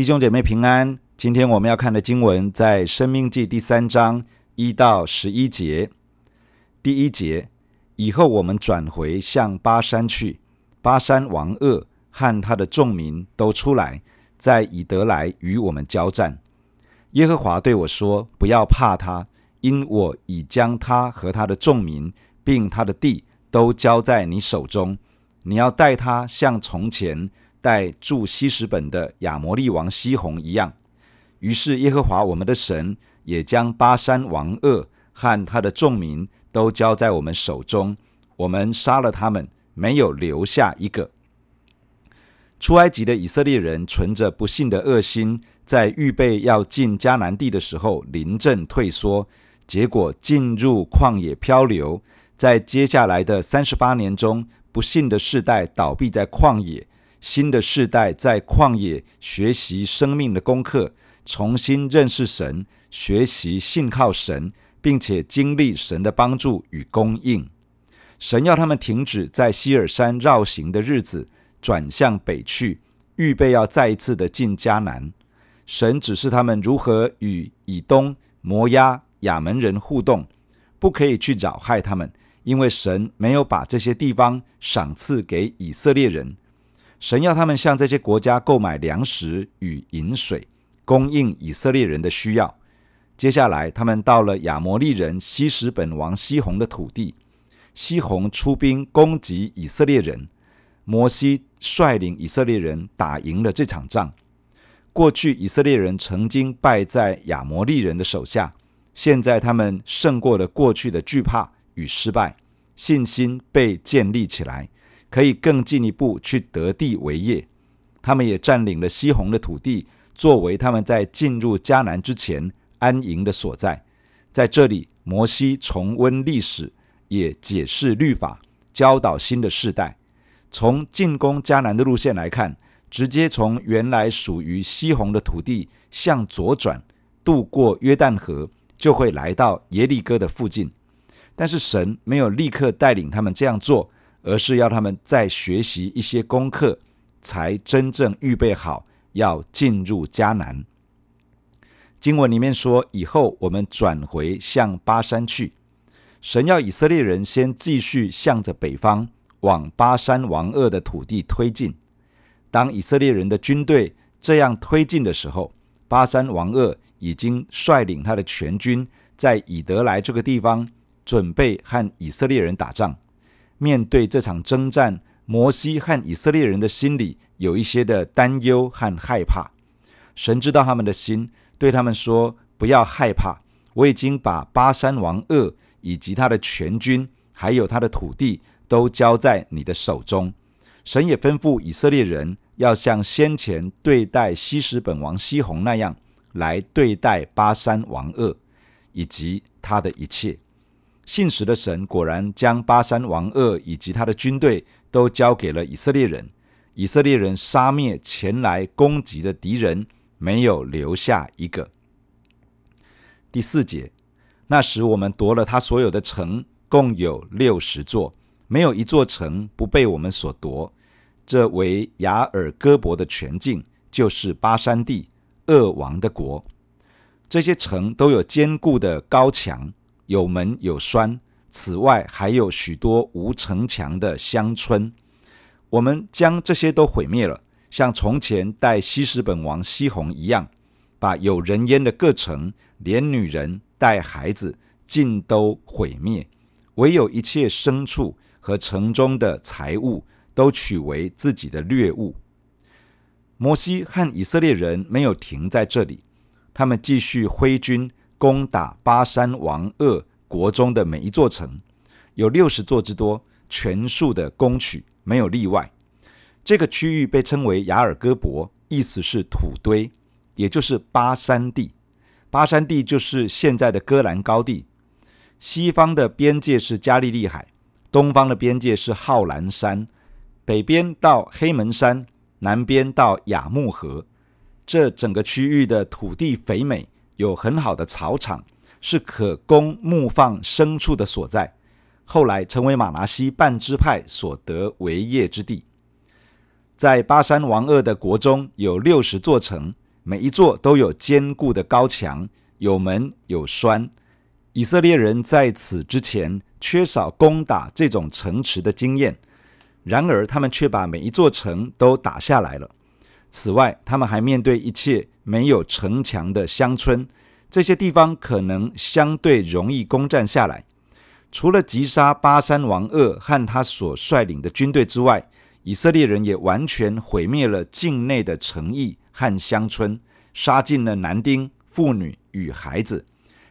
弟兄姐妹平安。今天我们要看的经文在《生命记》第三章一到十一节。第一节，以后我们转回向巴山去，巴山王噩和他的众民都出来，在以德来与我们交战。耶和华对我说：“不要怕他，因我已将他和他的众民，并他的地都交在你手中。你要待他像从前。”待住希实本的亚摩利王西宏一样，于是耶和华我们的神也将巴珊王噩和他的众民都交在我们手中，我们杀了他们，没有留下一个。出埃及的以色列人存着不信的恶心，在预备要进迦南地的时候临阵退缩，结果进入旷野漂流，在接下来的三十八年中，不幸的世代倒闭在旷野。新的世代在旷野学习生命的功课，重新认识神，学习信靠神，并且经历神的帮助与供应。神要他们停止在希尔山绕行的日子，转向北去，预备要再一次的进迦南。神指示他们如何与以东、摩押、亚门人互动，不可以去扰害他们，因为神没有把这些地方赏赐给以色列人。神要他们向这些国家购买粮食与饮水，供应以色列人的需要。接下来，他们到了亚摩利人西什本王西宏的土地，西宏出兵攻击以色列人，摩西率领以色列人打赢了这场仗。过去以色列人曾经败在亚摩利人的手下，现在他们胜过了过去的惧怕与失败，信心被建立起来。可以更进一步去得地为业，他们也占领了西宏的土地，作为他们在进入迦南之前安营的所在。在这里，摩西重温历史，也解释律法，教导新的世代。从进攻迦南的路线来看，直接从原来属于西宏的土地向左转，渡过约旦河，就会来到耶利哥的附近。但是神没有立刻带领他们这样做。而是要他们再学习一些功课，才真正预备好要进入迦南。经文里面说：“以后我们转回向巴山去。”神要以色列人先继续向着北方往巴山王二的土地推进。当以色列人的军队这样推进的时候，巴山王二已经率领他的全军在以得来这个地方准备和以色列人打仗。面对这场征战，摩西和以色列人的心里有一些的担忧和害怕。神知道他们的心，对他们说：“不要害怕，我已经把巴山王噩以及他的全军，还有他的土地，都交在你的手中。”神也吩咐以色列人要像先前对待希什本王西宏那样来对待巴山王噩以及他的一切。信实的神果然将巴山王噩以及他的军队都交给了以色列人。以色列人杀灭前来攻击的敌人，没有留下一个。第四节，那时我们夺了他所有的城，共有六十座，没有一座城不被我们所夺。这为雅尔戈伯的全境，就是巴山地，噩王的国。这些城都有坚固的高墙。有门有栓，此外还有许多无城墙的乡村。我们将这些都毁灭了，像从前待希实本王西宏一样，把有人烟的各城，连女人带孩子尽都毁灭，唯有一切牲畜和城中的财物都取为自己的掠物。摩西和以色列人没有停在这里，他们继续挥军。攻打巴山王鄂国中的每一座城，有六十座之多，全数的攻取，没有例外。这个区域被称为雅尔戈伯，意思是土堆，也就是巴山地。巴山地就是现在的戈兰高地。西方的边界是加利利海，东方的边界是浩兰山，北边到黑门山，南边到雅木河。这整个区域的土地肥美。有很好的草场，是可供牧放牲畜的所在。后来成为马拿西半支派所得为业之地。在巴珊王二的国中有六十座城，每一座都有坚固的高墙，有门有栓。以色列人在此之前缺少攻打这种城池的经验，然而他们却把每一座城都打下来了。此外，他们还面对一切没有城墙的乡村，这些地方可能相对容易攻占下来。除了击杀巴珊王噩和他所率领的军队之外，以色列人也完全毁灭了境内的城邑和乡村，杀尽了男丁、妇女与孩子，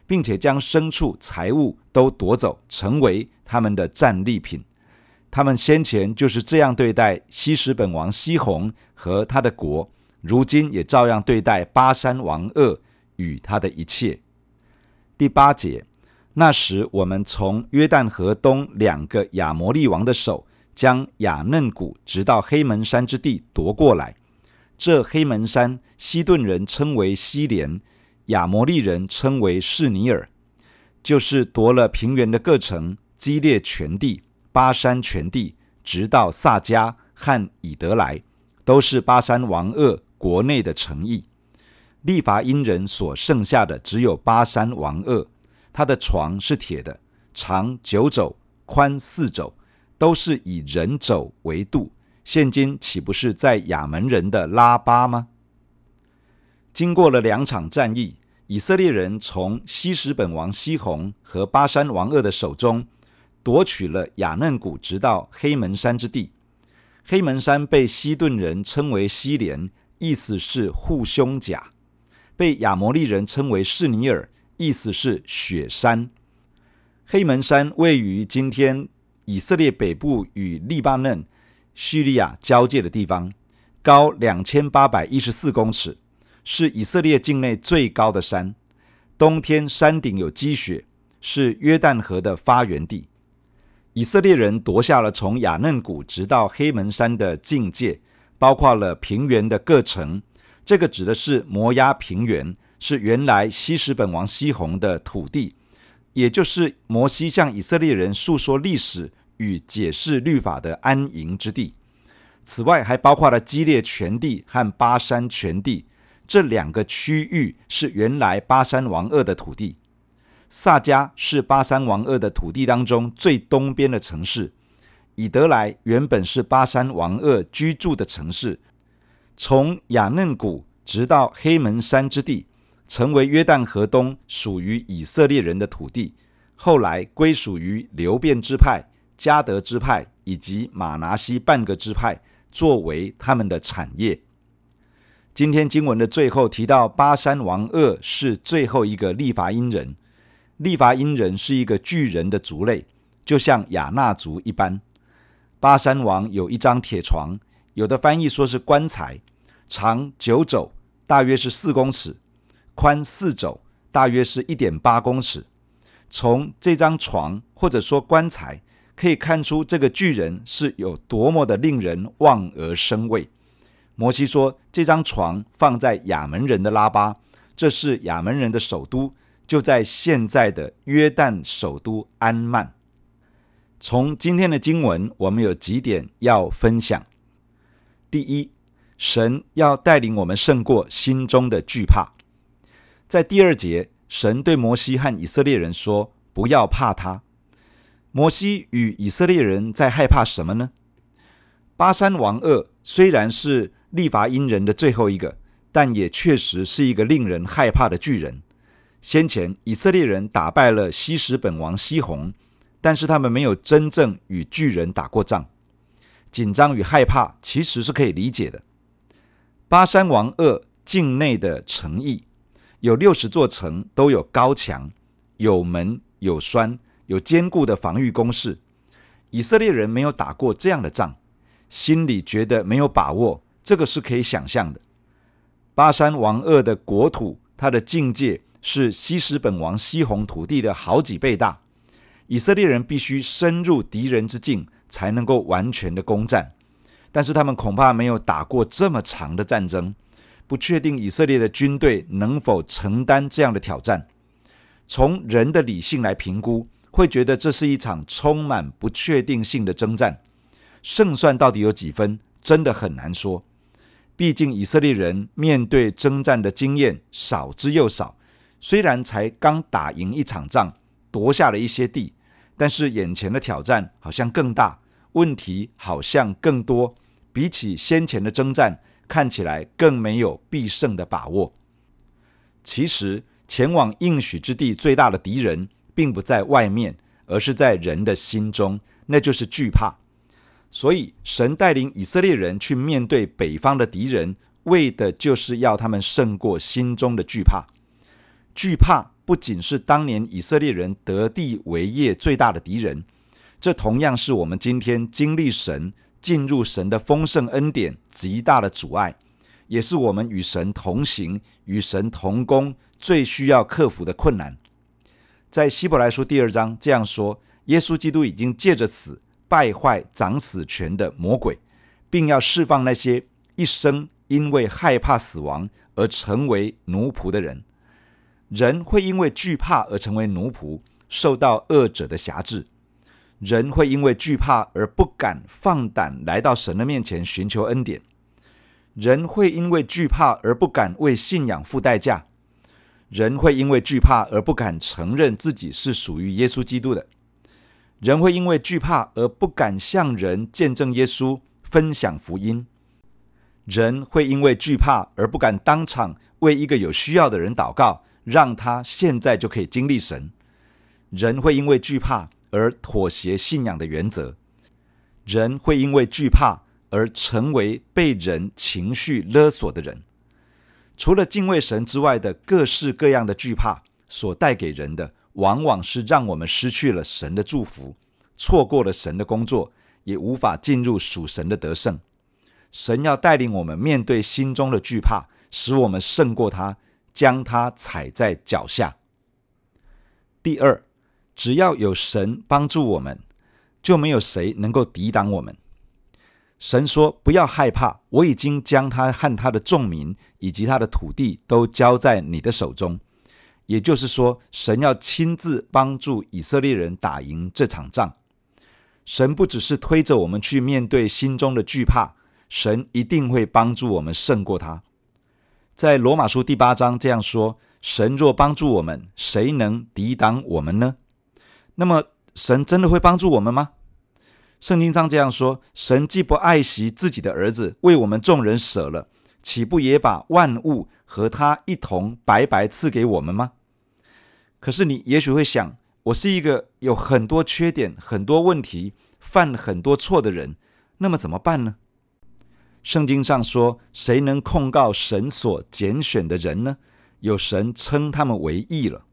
并且将牲畜、财物都夺走，成为他们的战利品。他们先前就是这样对待希实本王西宏和他的国，如今也照样对待巴山王噩与他的一切。第八节，那时我们从约旦河东两个亚摩利王的手，将亚嫩谷直到黑门山之地夺过来。这黑门山，西顿人称为西连，亚摩利人称为士尼尔，就是夺了平原的各城，基列全地。巴山全地，直到撒迦和以德来，都是巴山王噩国内的诚意。利乏音人所剩下的只有巴山王噩，他的床是铁的，长九肘，宽四肘，都是以人肘为度。现今岂不是在亚门人的拉巴吗？经过了两场战役，以色列人从希什本王西宏和巴山王噩的手中。夺取了亚嫩谷，直到黑门山之地。黑门山被西顿人称为西连，意思是护胸甲；被亚摩利人称为士尼尔，意思是雪山。黑门山位于今天以色列北部与黎巴嫩、叙利亚交界的地方，高两千八百一十四公尺，是以色列境内最高的山。冬天山顶有积雪，是约旦河的发源地。以色列人夺下了从亚嫩谷直到黑门山的境界，包括了平原的各城。这个指的是摩押平原，是原来希实本王西宏的土地，也就是摩西向以色列人述说历史与解释律法的安营之地。此外，还包括了基列全地和巴山全地，这两个区域是原来巴珊王二的土地。撒迦是巴珊王二的土地当中最东边的城市，以得来原本是巴山王噩居住的城市。从雅嫩谷直到黑门山之地，成为约旦河东属于以色列人的土地，后来归属于流便支派、迦得支派以及马拿西半个支派，作为他们的产业。今天经文的最后提到，巴山王噩是最后一个利乏音人。利乏音人是一个巨人的族类，就像亚衲族一般。巴珊王有一张铁床，有的翻译说是棺材，长九肘，大约是四公尺；宽四肘，大约是一点八公尺。从这张床或者说棺材，可以看出这个巨人是有多么的令人望而生畏。摩西说，这张床放在亚门人的拉巴，这是亚门人的首都。就在现在的约旦首都安曼。从今天的经文，我们有几点要分享。第一，神要带领我们胜过心中的惧怕。在第二节，神对摩西和以色列人说：“不要怕他。”摩西与以色列人在害怕什么呢？巴山王噩虽然是利乏音人的最后一个，但也确实是一个令人害怕的巨人。先前以色列人打败了希实本王西宏，但是他们没有真正与巨人打过仗，紧张与害怕其实是可以理解的。巴山王二境内的城邑有六十座城，都有高墙、有门、有栓、有坚固的防御工事。以色列人没有打过这样的仗，心里觉得没有把握，这个是可以想象的。巴山王二的国土，它的境界。是西施本王西宏土地的好几倍大，以色列人必须深入敌人之境，才能够完全的攻占。但是他们恐怕没有打过这么长的战争，不确定以色列的军队能否承担这样的挑战。从人的理性来评估，会觉得这是一场充满不确定性的征战，胜算到底有几分，真的很难说。毕竟以色列人面对征战的经验少之又少，虽然才刚打赢一场仗，夺下了一些地，但是眼前的挑战好像更大，问题好像更多，比起先前的征战，看起来更没有必胜的把握。其实，前往应许之地最大的敌人，并不在外面，而是在人的心中，那就是惧怕。所以，神带领以色列人去面对北方的敌人，为的就是要他们胜过心中的惧怕。惧怕不仅是当年以色列人得地为业最大的敌人，这同样是我们今天经历神、进入神的丰盛恩典极大的阻碍，也是我们与神同行、与神同工最需要克服的困难。在希伯来书第二章这样说：耶稣基督已经借着死。败坏掌死权的魔鬼，并要释放那些一生因为害怕死亡而成为奴仆的人。人会因为惧怕而成为奴仆，受到恶者的辖制；人会因为惧怕而不敢放胆来到神的面前寻求恩典；人会因为惧怕而不敢为信仰付代价；人会因为惧怕而不敢承认自己是属于耶稣基督的。人会因为惧怕而不敢向人见证耶稣、分享福音；人会因为惧怕而不敢当场为一个有需要的人祷告，让他现在就可以经历神；人会因为惧怕而妥协信仰的原则；人会因为惧怕而成为被人情绪勒索的人。除了敬畏神之外的各式各样的惧怕所带给人的。往往是让我们失去了神的祝福，错过了神的工作，也无法进入属神的得胜。神要带领我们面对心中的惧怕，使我们胜过他，将他踩在脚下。第二，只要有神帮助我们，就没有谁能够抵挡我们。神说：“不要害怕，我已经将他和他的众民以及他的土地都交在你的手中。”也就是说，神要亲自帮助以色列人打赢这场仗。神不只是推着我们去面对心中的惧怕，神一定会帮助我们胜过他。在罗马书第八章这样说：“神若帮助我们，谁能抵挡我们呢？”那么，神真的会帮助我们吗？圣经上这样说：“神既不爱惜自己的儿子，为我们众人舍了，岂不也把万物和他一同白白赐给我们吗？”可是你也许会想，我是一个有很多缺点、很多问题、犯很多错的人，那么怎么办呢？圣经上说，谁能控告神所拣选的人呢？有神称他们为义了。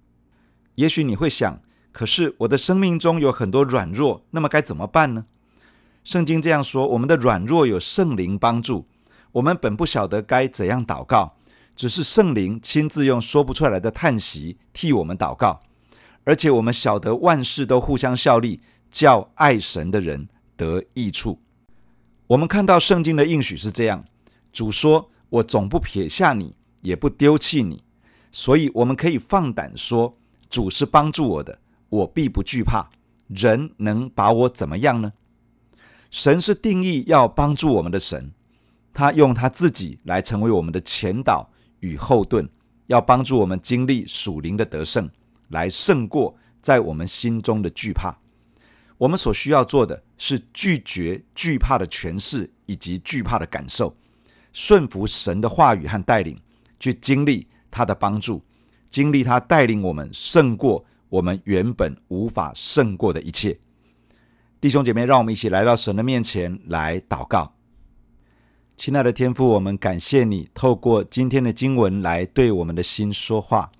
也许你会想，可是我的生命中有很多软弱，那么该怎么办呢？圣经这样说，我们的软弱有圣灵帮助，我们本不晓得该怎样祷告。只是圣灵亲自用说不出来的叹息替我们祷告，而且我们晓得万事都互相效力，叫爱神的人得益处。我们看到圣经的应许是这样：主说：“我总不撇下你，也不丢弃你。”所以我们可以放胆说：“主是帮助我的，我必不惧怕。人能把我怎么样呢？”神是定义要帮助我们的神，他用他自己来成为我们的前导。与后盾，要帮助我们经历属灵的得胜，来胜过在我们心中的惧怕。我们所需要做的是拒绝惧怕的诠释以及惧怕的感受，顺服神的话语和带领，去经历他的帮助，经历他带领我们胜过我们原本无法胜过的一切。弟兄姐妹，让我们一起来到神的面前来祷告。亲爱的天父，我们感谢你透过今天的经文来对我们的心说话。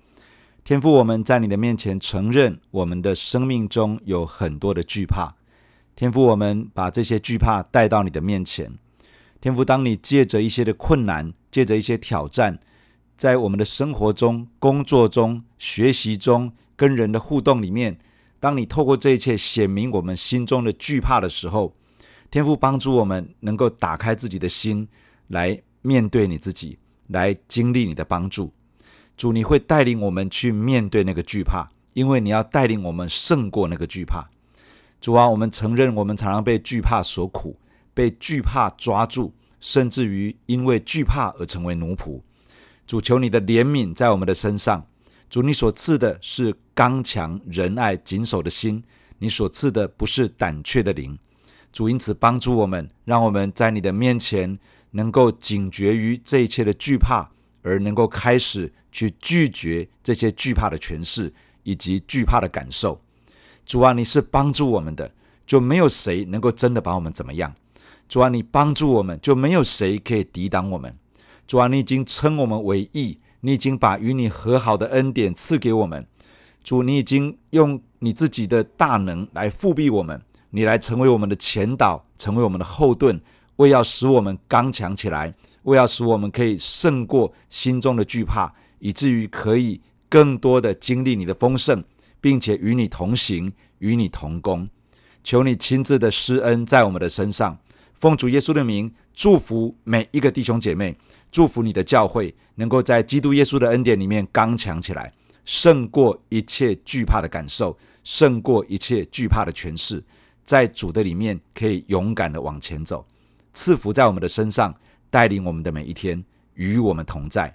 天父，我们在你的面前承认，我们的生命中有很多的惧怕。天父，我们把这些惧怕带到你的面前。天父，当你借着一些的困难，借着一些挑战，在我们的生活中、工作中、学习中、跟人的互动里面，当你透过这一切显明我们心中的惧怕的时候，天父帮助我们能够打开自己的心，来面对你自己，来经历你的帮助。主，你会带领我们去面对那个惧怕，因为你要带领我们胜过那个惧怕。主啊，我们承认我们常常被惧怕所苦，被惧怕抓住，甚至于因为惧怕而成为奴仆。主，求你的怜悯在我们的身上。主，你所赐的是刚强、仁爱、谨守的心，你所赐的不是胆怯的灵。主，因此帮助我们，让我们在你的面前能够警觉于这一切的惧怕，而能够开始去拒绝这些惧怕的诠释以及惧怕的感受。主啊，你是帮助我们的，就没有谁能够真的把我们怎么样。主啊，你帮助我们，就没有谁可以抵挡我们。主啊，你已经称我们为义。你已经把与你和好的恩典赐给我们，主，你已经用你自己的大能来复辟我们，你来成为我们的前导，成为我们的后盾，为要使我们刚强起来，为要使我们可以胜过心中的惧怕，以至于可以更多的经历你的丰盛，并且与你同行，与你同工。求你亲自的施恩在我们的身上，奉主耶稣的名祝福每一个弟兄姐妹。祝福你的教会能够在基督耶稣的恩典里面刚强起来，胜过一切惧怕的感受，胜过一切惧怕的权势，在主的里面可以勇敢的往前走。赐福在我们的身上，带领我们的每一天，与我们同在。